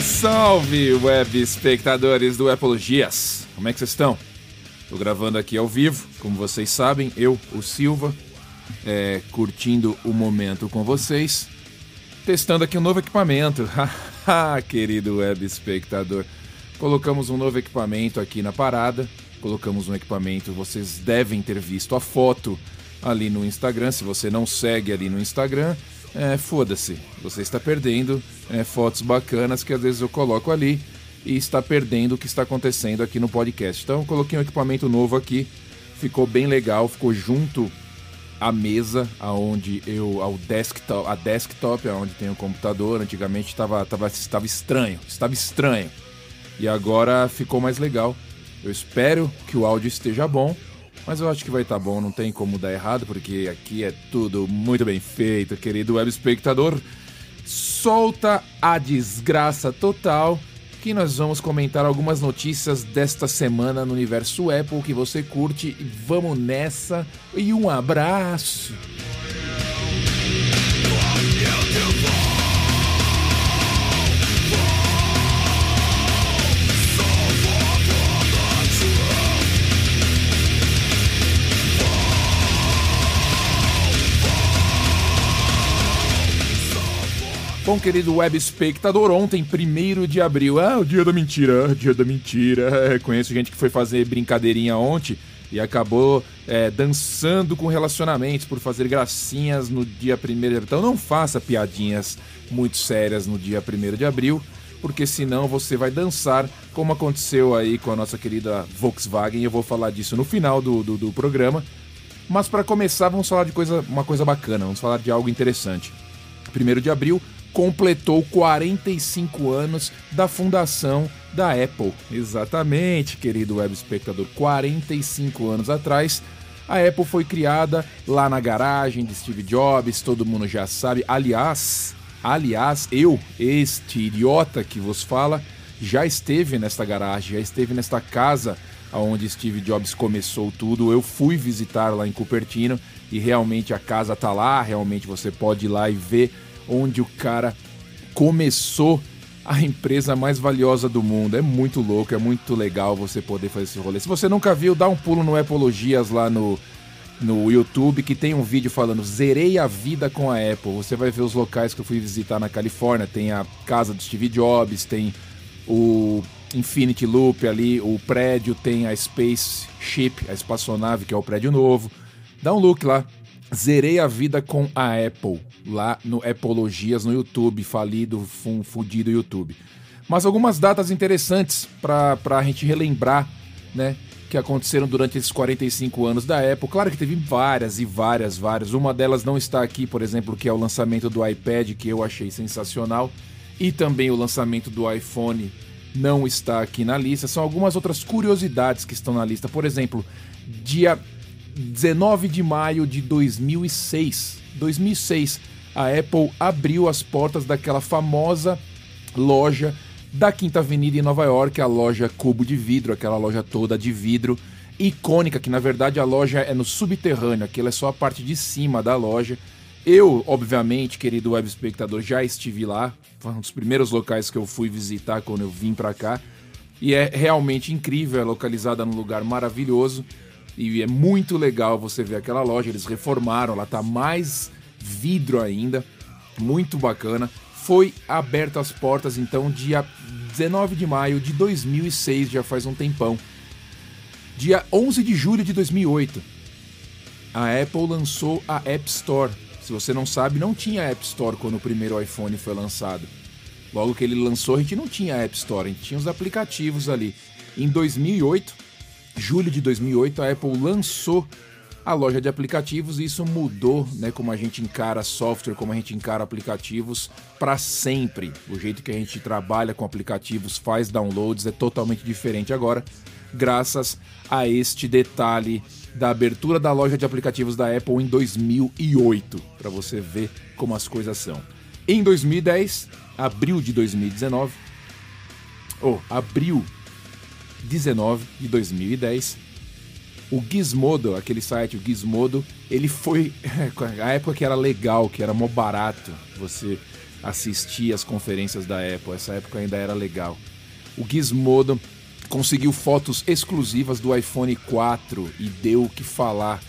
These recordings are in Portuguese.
Salve, salve, web espectadores do Apologias! Como é que vocês estão? Estou gravando aqui ao vivo, como vocês sabem, eu, o Silva, é, curtindo o momento com vocês, testando aqui um novo equipamento. querido web espectador, colocamos um novo equipamento aqui na parada, colocamos um equipamento, vocês devem ter visto a foto ali no Instagram, se você não segue ali no Instagram, é, foda-se, você está perdendo é, fotos bacanas que às vezes eu coloco ali e está perdendo o que está acontecendo aqui no podcast. Então coloquei um equipamento novo aqui, ficou bem legal, ficou junto à mesa aonde eu ao desktop, a desktop aonde tem o computador, antigamente estava tava, estava estranho, estava estranho. E agora ficou mais legal. Eu espero que o áudio esteja bom mas eu acho que vai estar tá bom, não tem como dar errado, porque aqui é tudo muito bem feito, querido web espectador. Solta a desgraça total, que nós vamos comentar algumas notícias desta semana no universo Apple que você curte. Vamos nessa e um abraço. Bom, querido web espectador, ontem, 1 de abril, ah, o dia da mentira, dia da mentira. É, conheço gente que foi fazer brincadeirinha ontem e acabou é, dançando com relacionamentos por fazer gracinhas no dia 1 de abril. Então não faça piadinhas muito sérias no dia 1 de abril, porque senão você vai dançar, como aconteceu aí com a nossa querida Volkswagen. Eu vou falar disso no final do, do, do programa. Mas para começar, vamos falar de coisa, uma coisa bacana, vamos falar de algo interessante. 1 de abril, completou 45 anos da fundação da Apple. Exatamente, querido web espectador, 45 anos atrás. A Apple foi criada lá na garagem de Steve Jobs, todo mundo já sabe. Aliás, aliás, eu, este idiota que vos fala, já esteve nesta garagem, já esteve nesta casa onde Steve Jobs começou tudo. Eu fui visitar lá em Cupertino e realmente a casa tá lá, realmente você pode ir lá e ver onde o cara começou a empresa mais valiosa do mundo. É muito louco, é muito legal você poder fazer esse rolê. Se você nunca viu, dá um pulo no Apologias lá no, no YouTube, que tem um vídeo falando Zerei a vida com a Apple. Você vai ver os locais que eu fui visitar na Califórnia. Tem a casa do Steve Jobs, tem o Infinity Loop ali, o prédio, tem a Spaceship, a espaçonave, que é o prédio novo. Dá um look lá. Zerei a vida com a Apple, lá no Apologias no YouTube, falido, fum, fudido YouTube. Mas algumas datas interessantes para a gente relembrar, né? Que aconteceram durante esses 45 anos da Apple. Claro que teve várias e várias, várias. Uma delas não está aqui, por exemplo, que é o lançamento do iPad, que eu achei sensacional. E também o lançamento do iPhone não está aqui na lista. São algumas outras curiosidades que estão na lista. Por exemplo, dia 19 de maio de 2006. 2006, a Apple abriu as portas daquela famosa loja da Quinta Avenida em Nova York, a loja Cubo de Vidro, aquela loja toda de vidro icônica, que na verdade a loja é no subterrâneo, aquilo é só a parte de cima da loja. Eu, obviamente, querido web espectador, já estive lá, foi um dos primeiros locais que eu fui visitar quando eu vim para cá. E é realmente incrível, é localizada num lugar maravilhoso. E é muito legal você ver aquela loja, eles reformaram, ela tá mais vidro ainda, muito bacana. Foi aberta as portas então dia 19 de maio de 2006, já faz um tempão. Dia 11 de julho de 2008, a Apple lançou a App Store. Se você não sabe, não tinha App Store quando o primeiro iPhone foi lançado. Logo que ele lançou, a gente não tinha App Store, a gente tinha os aplicativos ali. Em 2008, julho de 2008, a Apple lançou a loja de aplicativos e isso mudou, né, como a gente encara software, como a gente encara aplicativos para sempre. O jeito que a gente trabalha com aplicativos, faz downloads é totalmente diferente agora, graças a este detalhe da abertura da loja de aplicativos da Apple em 2008, para você ver como as coisas são. Em 2010, abril de 2019, ou oh, abril 19 de 2010. O Gizmodo, aquele site, o Gizmodo, ele foi a época que era legal, que era mó barato você assistir as conferências da Apple. Essa época ainda era legal. O Gizmodo conseguiu fotos exclusivas do iPhone 4 e deu o que falar.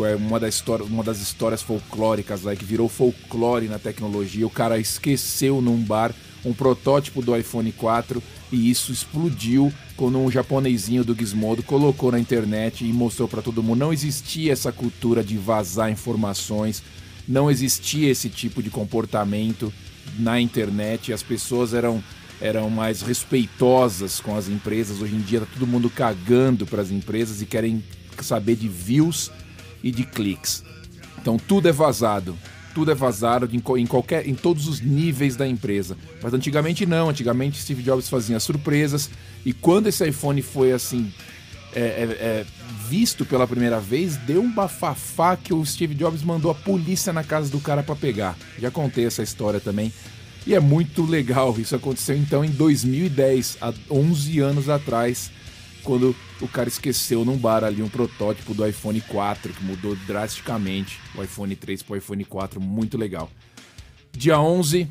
Foi uma, da história, uma das histórias folclóricas lá que virou folclore na tecnologia. O cara esqueceu num bar um protótipo do iPhone 4 e isso explodiu quando um japonesinho do Gizmodo colocou na internet e mostrou para todo mundo. Não existia essa cultura de vazar informações, não existia esse tipo de comportamento na internet. As pessoas eram eram mais respeitosas com as empresas. Hoje em dia tá todo mundo cagando para as empresas e querem saber de views e de cliques. Então tudo é vazado tudo é vazado em, qualquer, em todos os níveis da empresa. Mas antigamente não, antigamente Steve Jobs fazia surpresas e quando esse iPhone foi assim é, é, é, visto pela primeira vez, deu um bafafá que o Steve Jobs mandou a polícia na casa do cara para pegar. Já contei essa história também. E é muito legal. Isso aconteceu então em 2010, há 11 anos atrás quando o cara esqueceu num bar ali um protótipo do iPhone 4 que mudou drasticamente o iPhone 3 para o iPhone 4, muito legal. Dia 11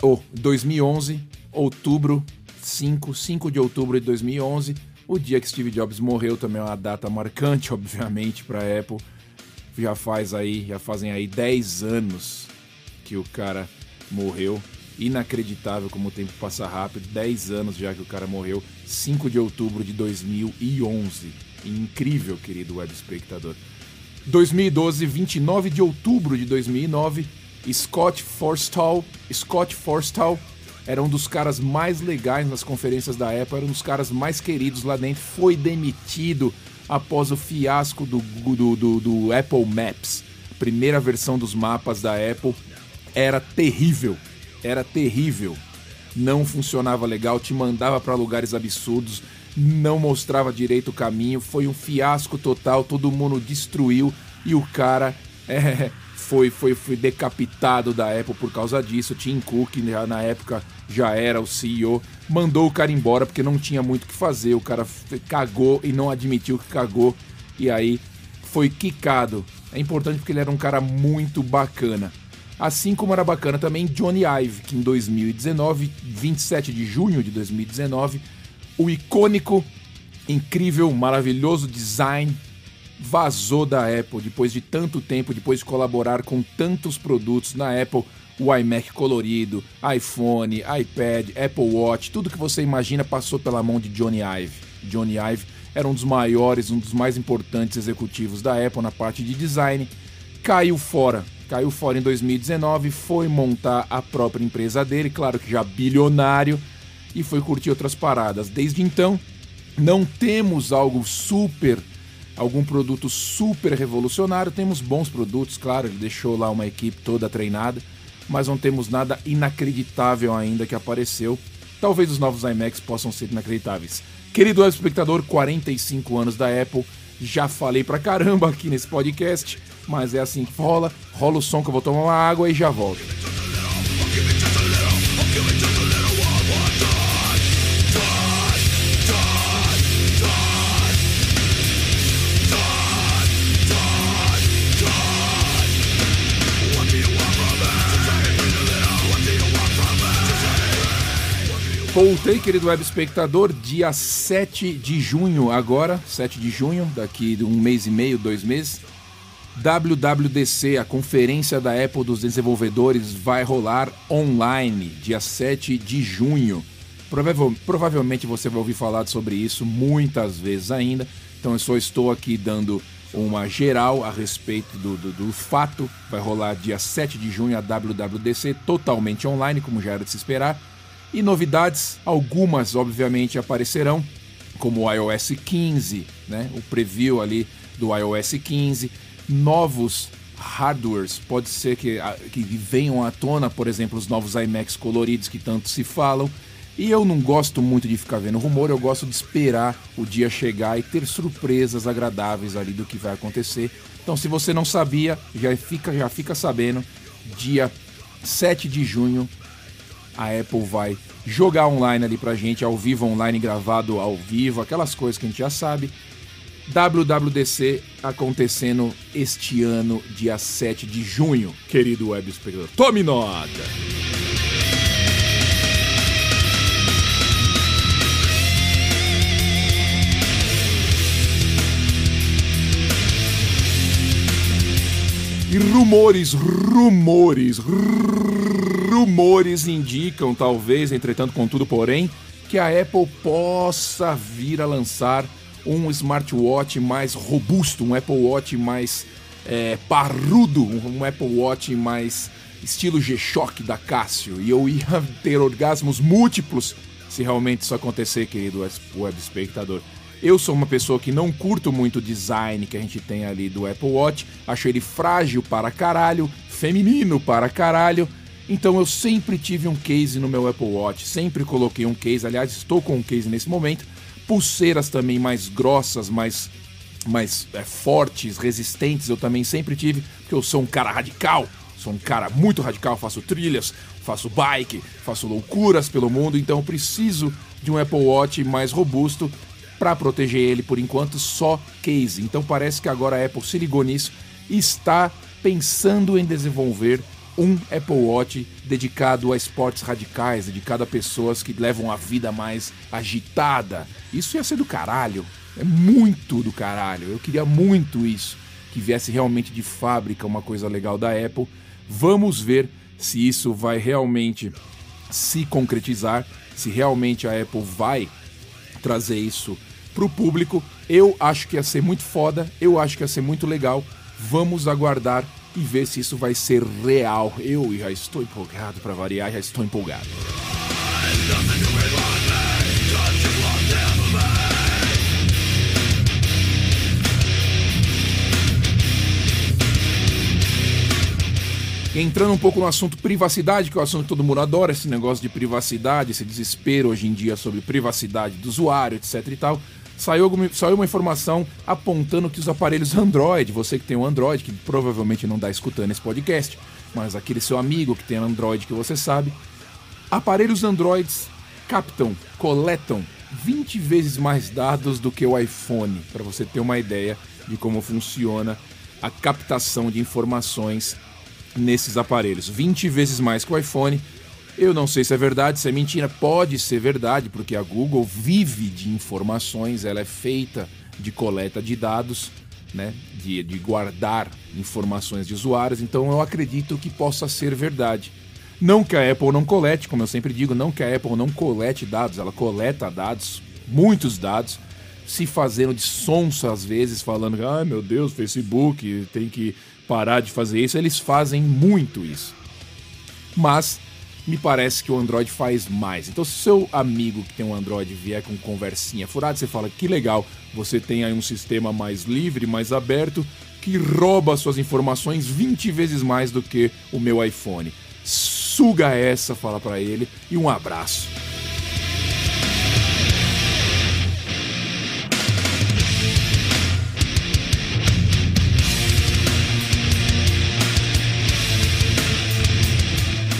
ou oh, 2011, outubro 5, 5 de outubro de 2011, o dia que Steve Jobs morreu também é uma data marcante, obviamente, para a Apple. Já faz aí, já fazem aí 10 anos que o cara morreu inacreditável como o tempo passa rápido. 10 anos já que o cara morreu, 5 de outubro de 2011. Incrível, querido web espectador. 2012, 29 de outubro de 2009, Scott Forstall, Scott Forstall era um dos caras mais legais nas conferências da Apple, era um dos caras mais queridos lá dentro, foi demitido após o fiasco do, do, do, do Apple Maps. Primeira versão dos mapas da Apple era terrível era terrível. Não funcionava legal, te mandava para lugares absurdos, não mostrava direito o caminho, foi um fiasco total, todo mundo destruiu e o cara é, foi, foi, foi decapitado da Apple por causa disso. Tim Cook, na época, já era o CEO, mandou o cara embora porque não tinha muito o que fazer. O cara cagou e não admitiu que cagou, e aí foi quicado. É importante porque ele era um cara muito bacana. Assim como era bacana também Johnny Ive, que em 2019, 27 de junho de 2019, o icônico, incrível, maravilhoso design vazou da Apple. Depois de tanto tempo, depois de colaborar com tantos produtos na Apple, o iMac colorido, iPhone, iPad, Apple Watch, tudo que você imagina passou pela mão de Johnny Ive. Johnny Ive era um dos maiores, um dos mais importantes executivos da Apple na parte de design, caiu fora caiu fora em 2019, foi montar a própria empresa dele, claro que já bilionário, e foi curtir outras paradas. Desde então, não temos algo super, algum produto super revolucionário, temos bons produtos, claro, ele deixou lá uma equipe toda treinada, mas não temos nada inacreditável ainda que apareceu. Talvez os novos iMacs possam ser inacreditáveis. Querido espectador, 45 anos da Apple, já falei pra caramba aqui nesse podcast mas é assim que rola. Rola o som que eu vou tomar uma água e já volto. Voltei, querido web espectador, dia 7 de junho agora, 7 de junho, daqui um mês e meio, dois meses. WWDC, a conferência da Apple dos desenvolvedores, vai rolar online, dia 7 de junho. provavelmente você vai ouvir falar sobre isso muitas vezes ainda, então eu só estou aqui dando uma geral a respeito do, do, do fato. Vai rolar dia 7 de junho a WWDC, totalmente online, como já era de se esperar. E novidades, algumas obviamente aparecerão, como o iOS 15, né? o preview ali do iOS 15 novos hardwares. Pode ser que, que venham à tona, por exemplo, os novos iMacs coloridos que tanto se falam. E eu não gosto muito de ficar vendo rumor, eu gosto de esperar o dia chegar e ter surpresas agradáveis ali do que vai acontecer. Então, se você não sabia, já fica, já fica sabendo. Dia 7 de junho, a Apple vai jogar online ali pra gente, ao vivo online, gravado ao vivo, aquelas coisas que a gente já sabe WWDC acontecendo este ano, dia 7 de junho, querido web espectador. Tome nota! E rumores, rumores, rumores indicam, talvez, entretanto, contudo, porém, que a Apple possa vir a lançar um smartwatch mais robusto, um Apple Watch mais é, parrudo, um Apple Watch mais estilo G-Shock da Casio. E eu ia ter orgasmos múltiplos se realmente isso acontecer, querido web espectador. Eu sou uma pessoa que não curto muito o design que a gente tem ali do Apple Watch, acho ele frágil para caralho, feminino para caralho. Então eu sempre tive um case no meu Apple Watch, sempre coloquei um case, aliás, estou com um case nesse momento. Pulseiras também mais grossas, mais, mais é, fortes, resistentes, eu também sempre tive, porque eu sou um cara radical, sou um cara muito radical, faço trilhas, faço bike, faço loucuras pelo mundo, então eu preciso de um Apple Watch mais robusto para proteger ele por enquanto só case. Então parece que agora a Apple se ligou nisso e está pensando em desenvolver um Apple Watch dedicado a esportes radicais, dedicado a pessoas que levam a vida mais agitada. Isso ia ser do caralho. É muito do caralho. Eu queria muito isso. Que viesse realmente de fábrica uma coisa legal da Apple. Vamos ver se isso vai realmente se concretizar, se realmente a Apple vai trazer isso pro público. Eu acho que ia ser muito foda, eu acho que ia ser muito legal. Vamos aguardar e ver se isso vai ser real. Eu já estou empolgado para variar, já estou empolgado. Entrando um pouco no assunto privacidade, que é o assunto que todo mundo adora, esse negócio de privacidade, esse desespero hoje em dia sobre privacidade do usuário, etc e tal saiu, saiu uma informação apontando que os aparelhos Android, você que tem um Android, que provavelmente não está escutando esse podcast, mas aquele seu amigo que tem Android que você sabe, aparelhos Androids captam, coletam 20 vezes mais dados do que o iPhone, para você ter uma ideia de como funciona a captação de informações nesses aparelhos. 20 vezes mais que o iPhone, eu não sei se é verdade, se é mentira. Pode ser verdade, porque a Google vive de informações, ela é feita de coleta de dados, né? de, de guardar informações de usuários. Então eu acredito que possa ser verdade. Não que a Apple não colete, como eu sempre digo, não que a Apple não colete dados, ela coleta dados, muitos dados, se fazendo de sonso às vezes, falando ai meu Deus, Facebook tem que parar de fazer isso. Eles fazem muito isso. Mas me parece que o Android faz mais. Então, se seu amigo que tem um Android vier com conversinha furada, você fala que legal, você tem aí um sistema mais livre, mais aberto, que rouba suas informações 20 vezes mais do que o meu iPhone. Suga essa, fala para ele, e um abraço.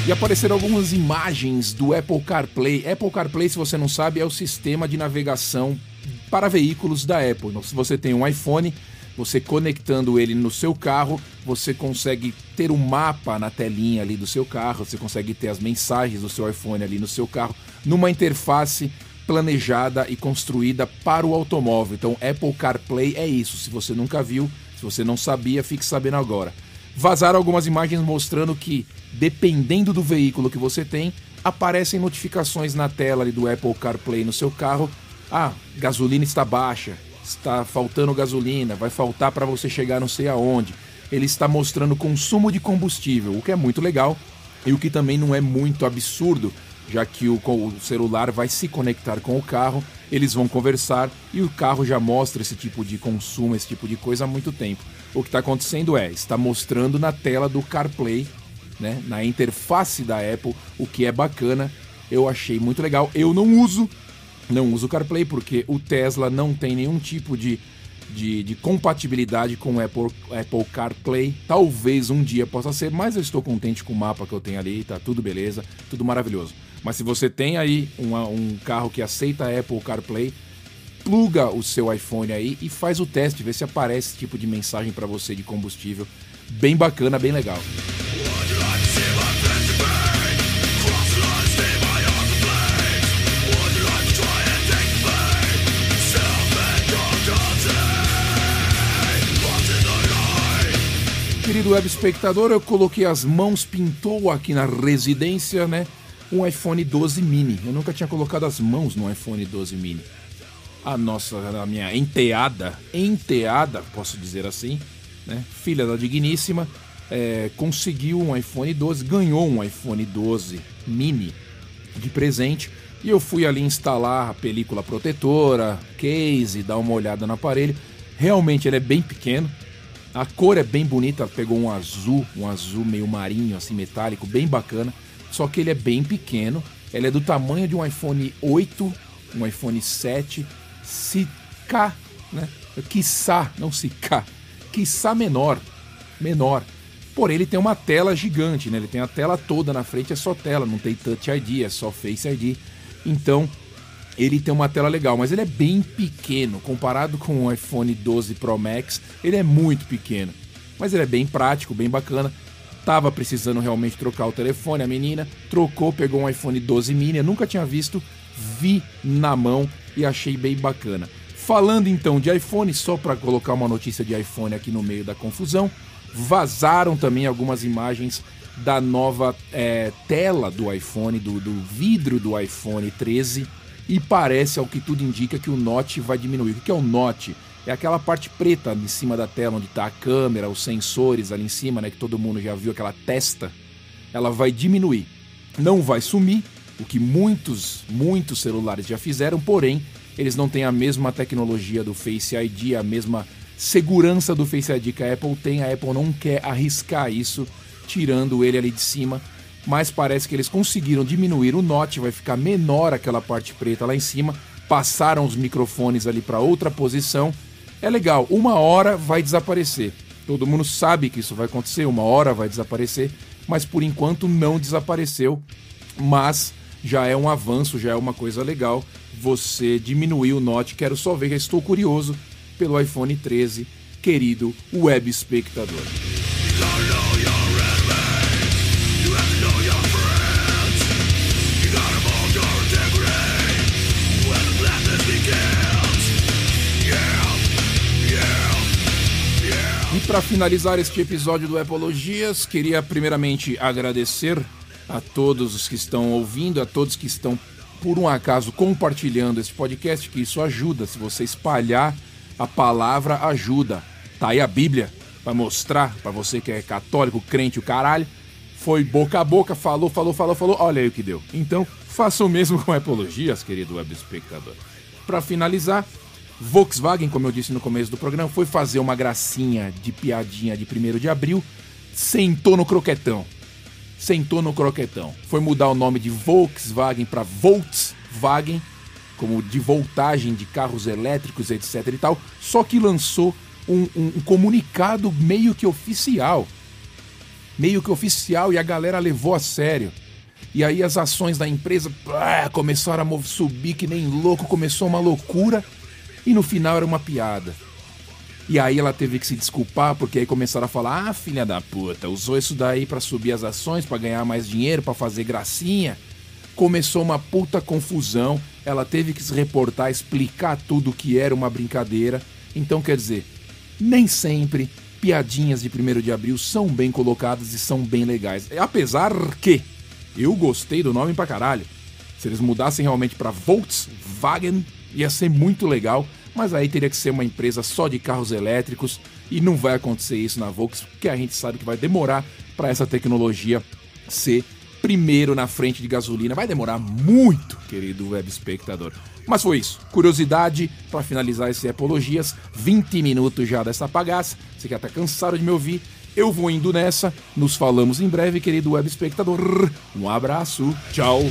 E apareceram algumas imagens do Apple CarPlay. Apple CarPlay, se você não sabe, é o sistema de navegação para veículos da Apple. Então, se você tem um iPhone, você conectando ele no seu carro, você consegue ter um mapa na telinha ali do seu carro, você consegue ter as mensagens do seu iPhone ali no seu carro, numa interface planejada e construída para o automóvel. Então, Apple CarPlay é isso. Se você nunca viu, se você não sabia, fique sabendo agora. Vazaram algumas imagens mostrando que dependendo do veículo que você tem, aparecem notificações na tela do Apple CarPlay no seu carro. Ah, gasolina está baixa, está faltando gasolina, vai faltar para você chegar não sei aonde. Ele está mostrando consumo de combustível, o que é muito legal e o que também não é muito absurdo, já que o, o celular vai se conectar com o carro, eles vão conversar e o carro já mostra esse tipo de consumo, esse tipo de coisa há muito tempo. O que está acontecendo é, está mostrando na tela do CarPlay né, na interface da Apple, o que é bacana. Eu achei muito legal. Eu não uso, não uso CarPlay porque o Tesla não tem nenhum tipo de, de, de compatibilidade com o Apple, Apple CarPlay. Talvez um dia possa ser, mas eu estou contente com o mapa que eu tenho ali, tá tudo beleza, tudo maravilhoso. Mas se você tem aí uma, um carro que aceita Apple CarPlay, pluga o seu iPhone aí e faz o teste, vê se aparece esse tipo de mensagem para você de combustível. Bem bacana, bem legal. Querido web espectador, eu coloquei as mãos, pintou aqui na residência, né? Um iPhone 12 mini. Eu nunca tinha colocado as mãos no iPhone 12 mini. A nossa, a minha enteada, enteada, posso dizer assim, né? Filha da digníssima, é, conseguiu um iPhone 12, ganhou um iPhone 12 mini de presente. E eu fui ali instalar a película protetora, case, dar uma olhada no aparelho. Realmente ele é bem pequeno, a cor é bem bonita, pegou um azul, um azul meio marinho, assim, metálico, bem bacana. Só que ele é bem pequeno. Ele é do tamanho de um iPhone 8, um iPhone 7, se K, né? Quiçá, não se K, quiçá menor, menor. Porém, ele tem uma tela gigante, né? Ele tem a tela toda na frente, é só tela, não tem Touch ID, é só Face ID. Então, ele tem uma tela legal, mas ele é bem pequeno comparado com o iPhone 12 Pro Max. Ele é muito pequeno, mas ele é bem prático, bem bacana. Tava precisando realmente trocar o telefone, a menina trocou, pegou um iPhone 12 mini, eu nunca tinha visto, vi na mão e achei bem bacana. Falando então de iPhone, só para colocar uma notícia de iPhone aqui no meio da confusão, vazaram também algumas imagens da nova é, tela do iPhone, do, do vidro do iPhone 13 e parece, ao que tudo indica, que o Note vai diminuir. O que é o Note? É aquela parte preta em cima da tela onde está a câmera, os sensores ali em cima, né? Que todo mundo já viu aquela testa. Ela vai diminuir. Não vai sumir, o que muitos, muitos celulares já fizeram, porém, eles não têm a mesma tecnologia do Face ID, a mesma segurança do Face ID que a Apple tem. A Apple não quer arriscar isso, tirando ele ali de cima mas parece que eles conseguiram diminuir o note, vai ficar menor aquela parte preta lá em cima. Passaram os microfones ali para outra posição. É legal, uma hora vai desaparecer. Todo mundo sabe que isso vai acontecer, uma hora vai desaparecer, mas por enquanto não desapareceu. Mas já é um avanço, já é uma coisa legal. Você diminuir o note, quero só ver, já estou curioso pelo iPhone 13, querido web espectador. Para finalizar este episódio do Epologias, queria primeiramente agradecer a todos os que estão ouvindo, a todos que estão, por um acaso, compartilhando esse podcast, que isso ajuda. Se você espalhar a palavra, ajuda. Tá aí a Bíblia para mostrar para você que é católico, crente, o caralho. Foi boca a boca, falou, falou, falou, falou. Olha aí o que deu. Então, faça o mesmo com Epologias, querido web espectador. Para finalizar, Volkswagen, como eu disse no começo do programa, foi fazer uma gracinha de piadinha de 1 de abril, sentou no croquetão. Sentou no croquetão. Foi mudar o nome de Volkswagen para Volkswagen, como de voltagem de carros elétricos, etc e tal. Só que lançou um, um, um comunicado meio que oficial. Meio que oficial e a galera levou a sério. E aí as ações da empresa começaram a subir que nem louco, começou uma loucura e no final era uma piada. E aí ela teve que se desculpar porque aí começaram a falar: "Ah, filha da puta, usou isso daí para subir as ações, para ganhar mais dinheiro, para fazer gracinha". Começou uma puta confusão. Ela teve que se reportar, explicar tudo que era uma brincadeira. Então, quer dizer, nem sempre piadinhas de 1 de abril são bem colocadas e são bem legais. Apesar que eu gostei do nome pra caralho. Se eles mudassem realmente para Volkswagen, ia ser muito legal, mas aí teria que ser uma empresa só de carros elétricos e não vai acontecer isso na Volkswagen, porque a gente sabe que vai demorar para essa tecnologia ser primeiro na frente de gasolina. Vai demorar muito, querido web espectador. Mas foi isso. Curiosidade para finalizar esse Apologias. 20 minutos já dessa bagaça. Você que tá cansado de me ouvir. Eu vou indo nessa. Nos falamos em breve, querido web espectador. Um abraço. Tchau.